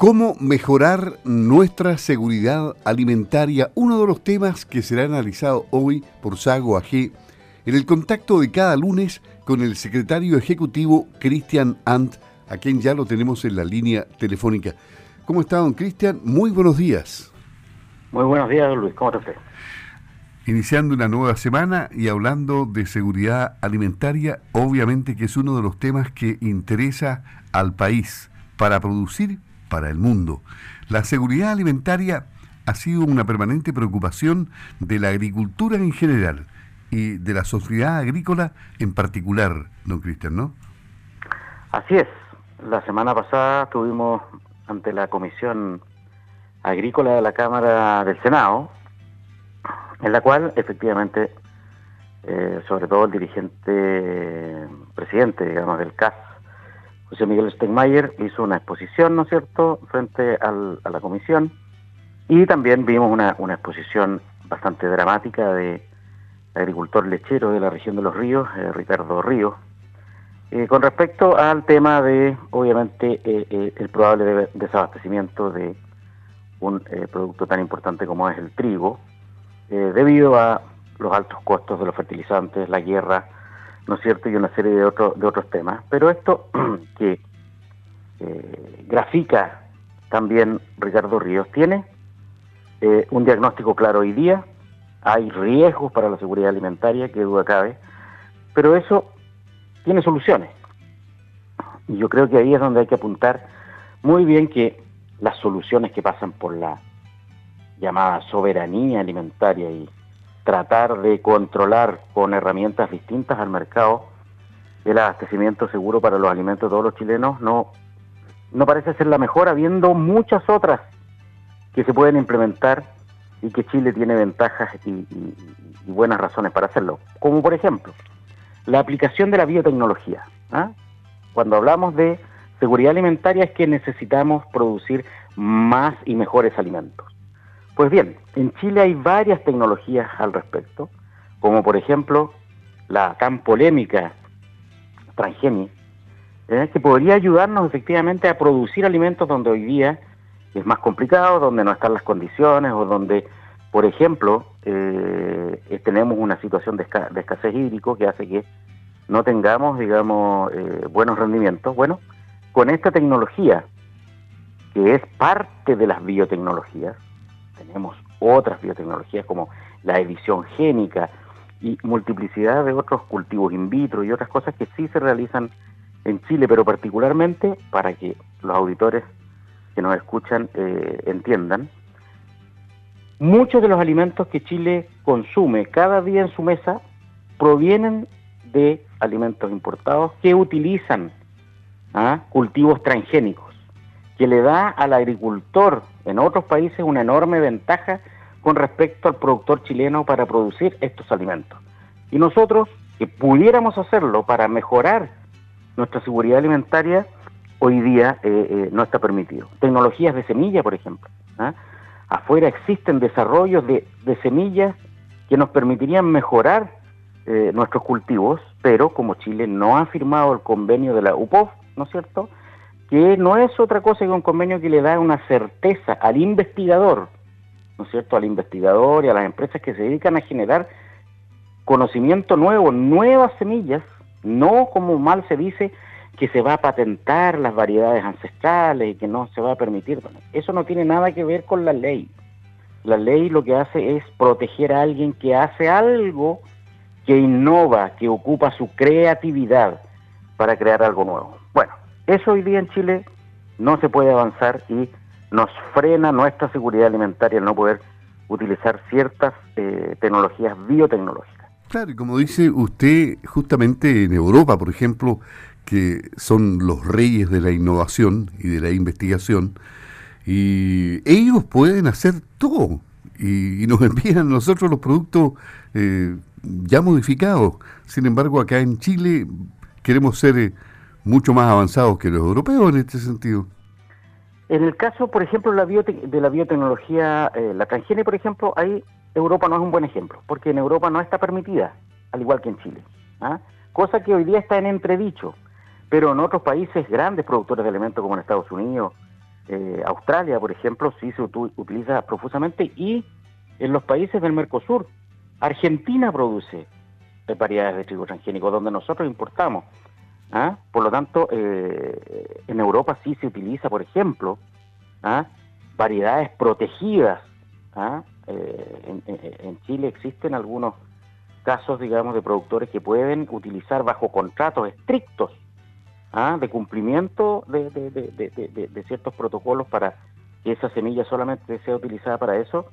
¿Cómo mejorar nuestra seguridad alimentaria? Uno de los temas que será analizado hoy por Sago AG en el contacto de cada lunes con el secretario ejecutivo Cristian Ant, a quien ya lo tenemos en la línea telefónica. ¿Cómo está, don Cristian? Muy buenos días. Muy buenos días, Luis. ¿Cómo está usted? Iniciando una nueva semana y hablando de seguridad alimentaria, obviamente que es uno de los temas que interesa al país para producir para el mundo. La seguridad alimentaria ha sido una permanente preocupación de la agricultura en general y de la sociedad agrícola en particular, don Cristian, ¿no? Así es. La semana pasada tuvimos ante la Comisión Agrícola de la Cámara del Senado, en la cual efectivamente, eh, sobre todo el dirigente, presidente, digamos, del CAS, José Miguel Steinmeier, hizo una exposición, ¿no es cierto?, frente a la comisión, y también vimos una, una exposición bastante dramática de agricultor lechero de la región de los ríos, eh, Ricardo Ríos, eh, con respecto al tema de, obviamente, eh, el probable desabastecimiento de un producto tan importante como es el trigo, debido a los altos costos de los fertilizantes, la guerra, ¿no es cierto?, y una serie de, otros de otros temas. Pero esto que grafica también Ricardo Ríos tiene un diagnóstico claro hoy día, hay riesgos para la seguridad alimentaria, que duda cabe, pero eso tiene soluciones. Y yo creo que ahí es donde hay que apuntar muy bien que las soluciones que pasan por la llamada soberanía alimentaria y tratar de controlar con herramientas distintas al mercado el abastecimiento seguro para los alimentos de todos los chilenos no, no parece ser la mejor, habiendo muchas otras que se pueden implementar y que Chile tiene ventajas y, buenas razones para hacerlo. Como por ejemplo, la aplicación de la biotecnología. ¿ah? Cuando hablamos de seguridad alimentaria es que necesitamos producir más y mejores alimentos. Pues bien, en Chile hay varias tecnologías al respecto, como por ejemplo la tan polémica transgenia, ¿eh? que podría ayudarnos efectivamente a producir alimentos donde hoy día es más complicado, donde no están las condiciones o donde, por ejemplo, eh, tenemos una situación de, escasez hídrico que hace que no tengamos, digamos, eh, buenos rendimientos. Bueno, con esta tecnología, que es parte de las biotecnologías, tenemos otras biotecnologías como la edición génica y multiplicidad de otros cultivos in vitro y otras cosas que sí se realizan en Chile, pero particularmente para que los auditores que nos escuchan eh, entiendan, muchos de los alimentos que Chile consume cada día en su mesa provienen de alimentos importados que utilizan ¿ah? cultivos transgénicos, que le da al agricultor en otros países una enorme ventaja con respecto al productor chileno para producir estos alimentos. Y nosotros, que pudiéramos hacerlo para mejorar nuestra seguridad alimentaria, hoy día eh, eh, no está permitido. Tecnologías de semilla, por ejemplo. ¿ah? Afuera existen desarrollos de, semillas que nos permitirían mejorar eh, nuestros cultivos, pero como Chile no ha firmado el convenio de la UPOF, ¿no es cierto? Que no es otra cosa que un convenio que le da una certeza al investigador, ¿no es cierto? Al investigador y a las empresas que se dedican a generar conocimiento nuevo, nuevas semillas, no como mal se dice, que se va a patentar las variedades ancestrales y que no se va a permitir. Eso no tiene nada que ver con la ley. La ley lo que hace es proteger a alguien que hace algo que innova, que ocupa su creatividad para crear algo nuevo. Eso hoy día en Chile no se puede avanzar y nos frena nuestra seguridad alimentaria el no poder utilizar ciertas eh, tecnologías biotecnológicas. Claro, y como dice usted, justamente en Europa, por ejemplo, que son los reyes de la innovación y de la investigación, y ellos pueden hacer todo y, nos envían a nosotros los productos eh, ya modificados. Sin embargo, acá en Chile queremos ser eh, mucho más avanzados que los europeos en este sentido. En el caso, por ejemplo, la de la biotecnología, eh, la transgenia, por ejemplo, ahí Europa no es un buen ejemplo, porque en Europa no está permitida, al igual que en Chile. ¿ah? Cosa que hoy día está en entredicho pero en otros países grandes productores de alimentos como en Estados Unidos, Eh, Australia, por ejemplo, sí se utiliza profusamente y en los países del Mercosur. Argentina produce variedades de trigo transgénico, donde nosotros importamos. ¿Ah? Por lo tanto, eh, en Europa sí se utiliza, por ejemplo, ¿ah? variedades protegidas. ¿ah? Eh, en, Chile existen algunos casos, digamos, de productores que pueden utilizar bajo contratos estrictos de cumplimiento de, de, ciertos protocolos para que esa semilla solamente sea utilizada para eso,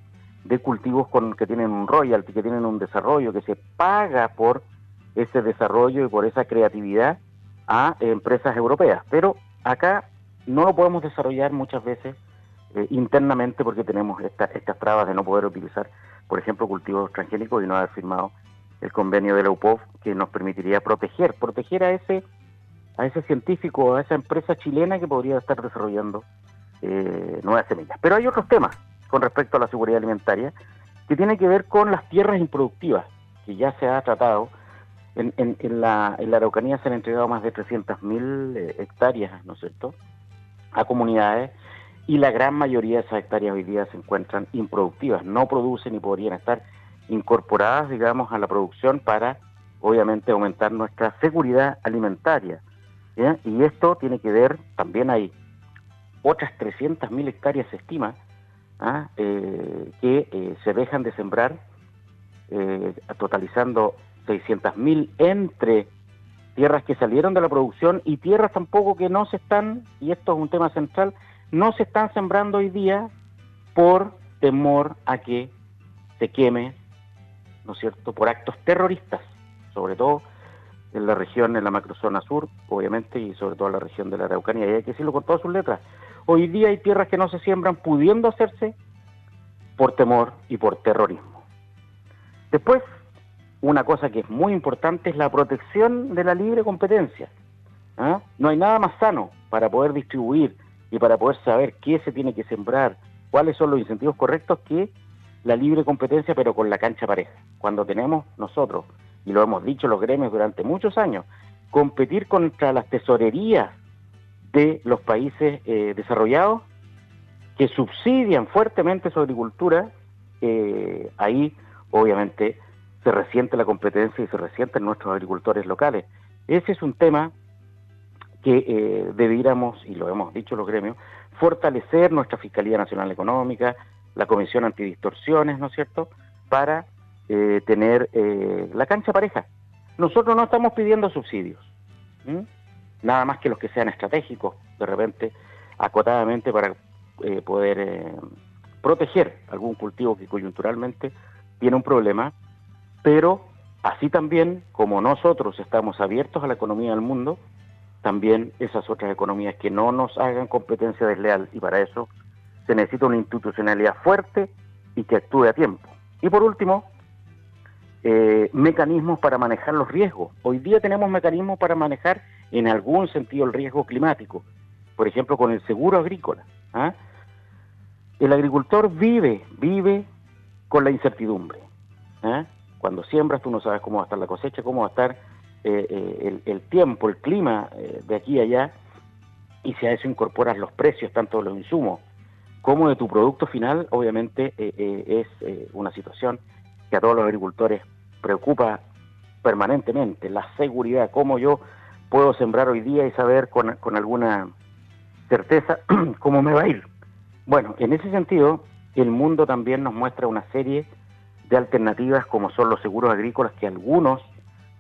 de cultivos con, que tienen un royalty, que tienen un desarrollo, que se paga por ese desarrollo y por esa creatividad a empresas europeas. Pero acá no lo podemos desarrollar muchas veces eh, internamente porque tenemos estas trabas de no poder utilizar, por ejemplo, cultivos transgénicos y no haber firmado el convenio de la UPOV que nos permitiría proteger, proteger a ese a ese científico, a esa empresa chilena que podría estar desarrollando eh, nuevas semillas. Pero hay otros temas con respecto a la seguridad alimentaria que tiene que ver con las tierras improductivas, que ya se ha tratado. En, la, en la Araucanía se han entregado más de 300.000 eh, hectáreas, ¿no es cierto?, a comunidades y la gran mayoría de esas hectáreas hoy día se encuentran improductivas, no producen y podrían estar incorporadas, digamos, a la producción para, obviamente, aumentar nuestra seguridad alimentaria. Y esto tiene que ver, también hay otras 300.000 hectáreas, se estima, ¿ah? eh, que eh, se dejan de sembrar, totalizando 600.000 entre tierras que salieron de la producción y tierras tampoco que no se están, y esto es un tema central, no se están sembrando hoy día por temor a que se queme, ¿no es cierto?, por actos terroristas, sobre todo en la región, en la macrozona sur, obviamente, y sobre todo en la región de la Araucanía. Y hay que decirlo con todas sus letras. Hoy día hay tierras que no se siembran pudiendo hacerse por temor y por terrorismo. Después, una cosa que es muy importante es la protección de la libre competencia. ¿ah? No hay nada más sano para poder distribuir y para poder saber qué se tiene que sembrar, cuáles son los incentivos correctos que la libre competencia, pero con la cancha pareja. Cuando tenemos nosotros y lo hemos dicho los gremios durante muchos años, competir contra las tesorerías de los países eh, desarrollados que subsidian fuertemente su agricultura, eh, ahí obviamente se resiente la competencia y se resienten nuestros agricultores locales. Ese es un tema que eh, debiéramos, y lo hemos dicho los gremios, fortalecer nuestra Fiscalía Nacional Económica, la Comisión Antidistorsiones, ¿no es cierto?, para eh, tener eh, la cancha pareja. Nosotros no estamos pidiendo subsidios, nada más que los que sean estratégicos, de repente, acotadamente para eh, poder proteger algún cultivo que coyunturalmente tiene un problema, pero así también como nosotros estamos abiertos a la economía del mundo, también esas otras economías que no nos hagan competencia desleal y para eso se necesita una institucionalidad fuerte y que actúe a tiempo. Y por último, eh, mecanismos para manejar los riesgos. Hoy día tenemos mecanismos para manejar en algún sentido el riesgo climático, por ejemplo con el seguro agrícola. ¿ah? El agricultor vive, vive con la incertidumbre. ¿ah? Cuando siembras tú no sabes cómo va a estar la cosecha, cómo va a estar eh, eh, el, tiempo, el clima de aquí a allá, y si a eso incorporas los precios, tanto de los insumos como de tu producto final, obviamente es una situación que a todos los agricultores preocupa permanentemente, la seguridad, cómo yo puedo sembrar hoy día y saber con, con alguna certeza cómo me va a ir. Bueno, en ese sentido, el mundo también nos muestra una serie de alternativas como son los seguros agrícolas que algunos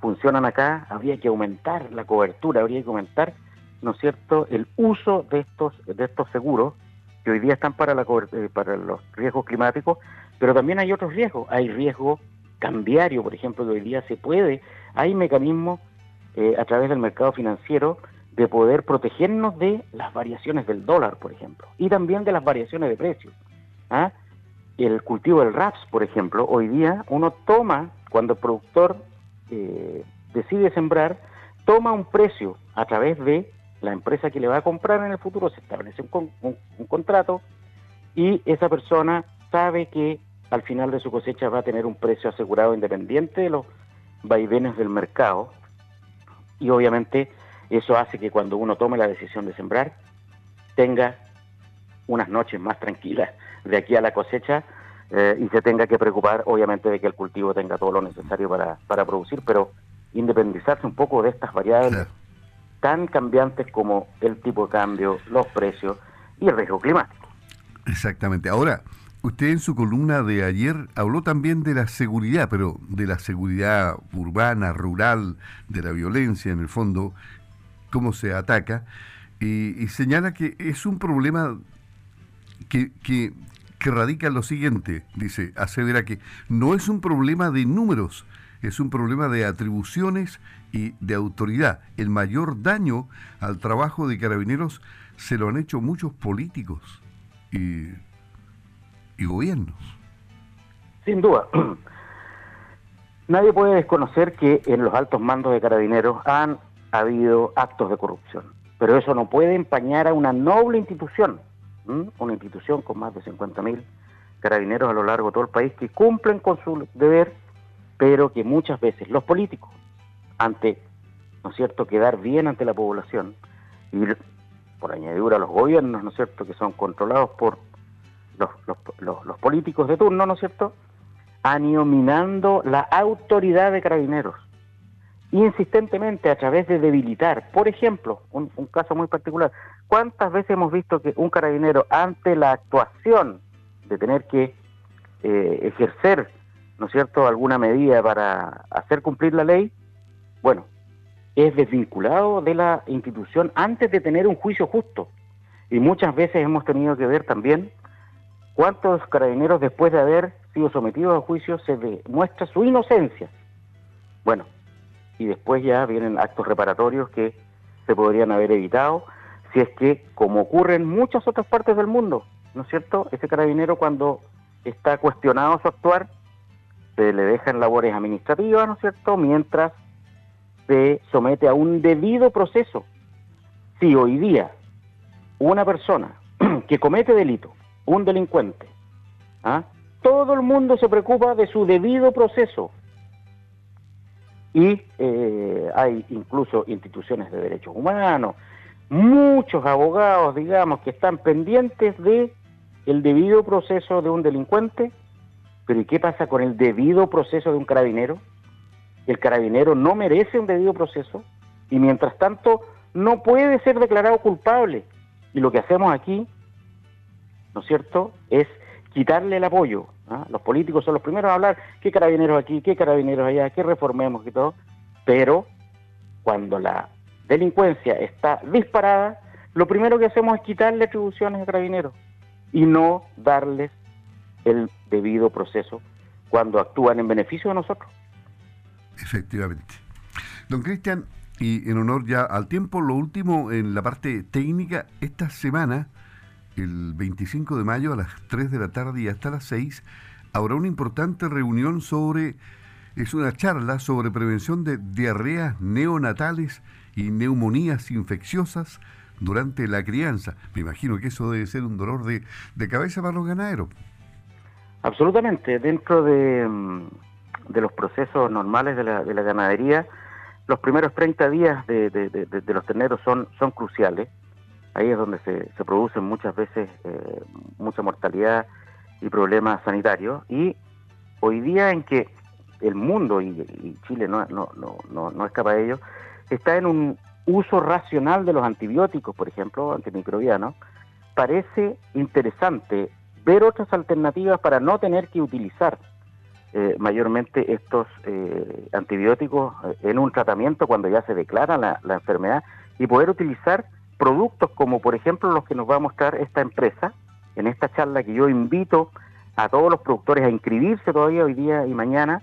funcionan acá, habría que aumentar la cobertura, habría que aumentar, ¿no es cierto?, el uso de estos de estos seguros que hoy día están para la eh, para los riesgos climáticos, pero también hay otros riesgos. Hay riesgo cambiario, por ejemplo, que hoy día se puede. Hay mecanismos eh, a través del mercado financiero de poder protegernos de las variaciones del dólar, por ejemplo, y también de las variaciones de precios. ¿ah? El cultivo del RAPS, por ejemplo, hoy día uno toma, cuando el productor eh, decide sembrar, toma un precio a través de la empresa que le va a comprar en el futuro, se establece un contrato y esa persona sabe que al final de su cosecha va a tener un precio asegurado independiente de los vaivenes del mercado y obviamente eso hace que cuando uno tome la decisión de sembrar tenga unas noches más tranquilas de aquí a la cosecha eh, y se tenga que preocupar, obviamente, de que el cultivo tenga todo lo necesario para, para producir, pero independizarse un poco de estas variables tan cambiantes como el tipo de cambio, los precios y el riesgo climático. Exactamente. Ahora, usted en su columna de ayer habló también de la seguridad, pero de la seguridad urbana, rural, de la violencia en el fondo, cómo se ataca, y, señala que es un problema que, que, que radica en lo siguiente, dice, asevera que no es un problema de números, es un problema de atribuciones y de autoridad. El mayor daño al trabajo de carabineros se lo han hecho muchos políticos y, y gobiernos. Sin duda. Nadie puede desconocer que en los altos mandos de carabineros han habido actos de corrupción, pero eso no puede empañar a una noble institución una institución con más de 50.000 carabineros a lo largo de todo el país que cumplen con su deber, pero que muchas veces los políticos, ante, ¿no es cierto?, quedar bien ante la población, y por añadidura los gobiernos, ¿no es cierto?, que son controlados por los, los, los políticos de turno, ¿no es cierto?, han la autoridad de carabineros insistentemente a través de debilitar. Por ejemplo, un, caso muy particular, ¿cuántas veces hemos visto que un carabinero ante la actuación de tener que eh, ejercer, ¿no es cierto?, alguna medida para hacer cumplir la ley, bueno, es desvinculado de la institución antes de tener un juicio justo. Y muchas veces hemos tenido que ver también cuántos carabineros después de haber sido sometidos a juicio se demuestra su inocencia. Bueno, y después ya vienen actos reparatorios que se podrían haber evitado si es que, como ocurre en muchas otras partes del mundo, ¿no es cierto? Ese carabinero cuando está cuestionado su actuar, se le deja en labores administrativas, ¿no es cierto? Mientras se somete a un debido proceso. Si hoy día una persona que comete delito, un delincuente, ¿ah? todo el mundo se preocupa de su debido proceso, y eh, hay incluso instituciones de derechos humanos, muchos abogados, digamos, que están pendientes de el debido proceso de un delincuente, pero ¿y qué pasa con el debido proceso de un carabinero? El carabinero no merece un debido proceso y mientras tanto no puede ser declarado culpable. Y lo que hacemos aquí, ¿no es cierto?, es quitarle el apoyo ¿ah? Los políticos son los primeros a hablar, qué carabineros aquí, qué carabineros allá, qué reformemos y todo, pero cuando la delincuencia está disparada, lo primero que hacemos es quitarle atribuciones a carabineros y no darles el debido proceso cuando actúan en beneficio de nosotros. Efectivamente. Don Cristian, y en honor ya al tiempo, lo último en la parte técnica, esta semana el 25 de mayo a las 3 de la tarde y hasta las 6 habrá una importante reunión sobre, es una charla sobre prevención de diarreas neonatales y neumonías infecciosas durante la crianza. Me imagino que eso debe ser un dolor de, cabeza para los ganaderos. Absolutamente. Dentro de, mm, de los procesos normales de la, de la, ganadería, los primeros 30 días de, de los terneros son, son cruciales ahí es donde se, se producen muchas veces eh, mucha mortalidad y problemas sanitarios. Y hoy día en que el mundo, y, Chile no, no, no, no, escapa de ello, está en un uso racional de los antibióticos, por ejemplo, antimicrobianos, parece interesante ver otras alternativas para no tener que utilizar eh, mayormente estos eh, antibióticos en un tratamiento cuando ya se declara la, la enfermedad y poder utilizar productos como por ejemplo los que nos va a mostrar esta empresa en esta charla que yo invito a todos los productores a inscribirse todavía hoy día y mañana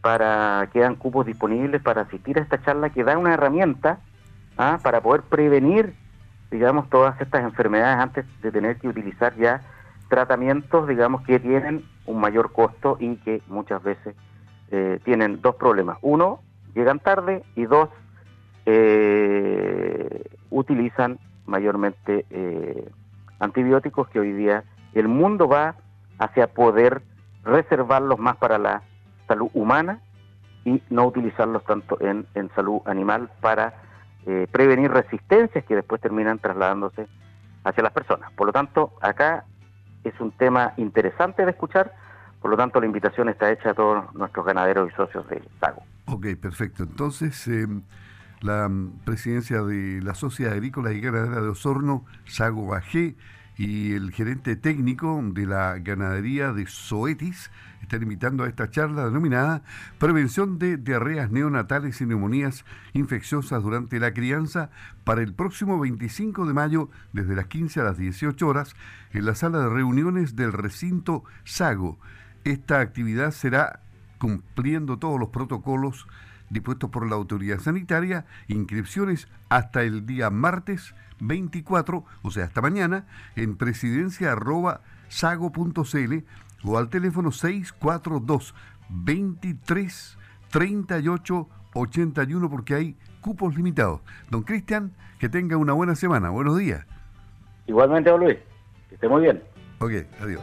para que quedan cupos disponibles para asistir a esta charla que da una herramienta ¿ah? para poder prevenir digamos todas estas enfermedades antes de tener que utilizar ya tratamientos digamos que tienen un mayor costo y que muchas veces eh, tienen dos problemas uno llegan tarde y dos eh, utilizan mayormente eh, antibióticos que hoy día el mundo va hacia poder reservarlos más para la salud humana y no utilizarlos tanto en, salud animal para eh, prevenir resistencias que después terminan trasladándose hacia las personas. Por lo tanto, acá es un tema interesante de escuchar, por lo tanto la invitación está hecha a todos nuestros ganaderos y socios de Sago. Ok, perfecto. Entonces, eh, la presidencia de la Sociedad Agrícola y Ganadera de Osorno, Sago Bajé, y el gerente técnico de la ganadería de Zoetis están invitando a esta charla denominada Prevención de diarreas neonatales y neumonías infecciosas durante la crianza para el próximo 25 de mayo desde las 15 a las 18 horas en la sala de reuniones del recinto Sago. Esta actividad será cumpliendo todos los protocolos dispuestos por la autoridad sanitaria, inscripciones hasta el día martes 24, o sea, hasta mañana, en presidencia arroba sago.cl o al teléfono 642 23 38 81 porque hay cupos limitados. Don Cristian, que tenga una buena semana. Buenos días. Igualmente, don Luis. Que esté muy bien. Ok, adiós.